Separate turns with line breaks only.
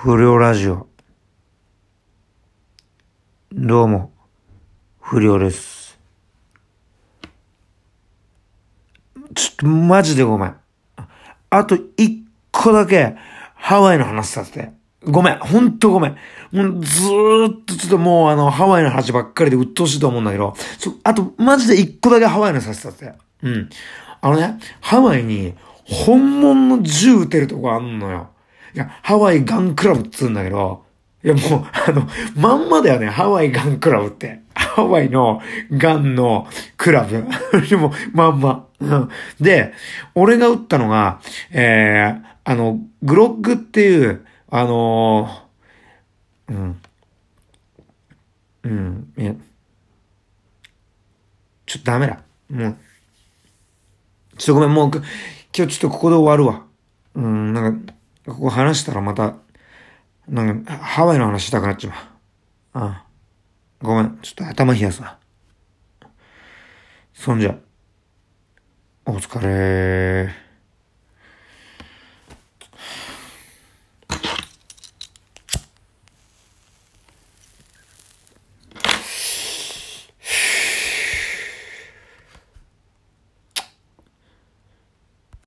不良ラジオ。どうも、不良です。ちょっとマジでごめん。あと一個だけハワイの話させて。ごめん、ほんとごめん。もうずーっとちょっともうあのハワイの話ばっかりで鬱陶しいと思うんだけど、ちょあとマジで一個だけハワイの話させて。うん。あのね、ハワイに本物の銃撃てるとこあんのよ。いや、ハワイガンクラブっつうんだけど、いやもう、あの、まんまだよね、ハワイガンクラブって。ハワイのガンのクラブ。でも、まんま。で、俺が撃ったのが、えー、あの、グロッグっていう、あのーうん。うん、いや、ちょっとダメだ。もう、ちょっとごめん、もう、今日ちょっとここで終わるわ。うん、なんか、ここ話したらまた、なんか、ハワイの話したくなっちまう。ああごめん、ちょっと頭冷やすわ。そんじゃ、お疲れー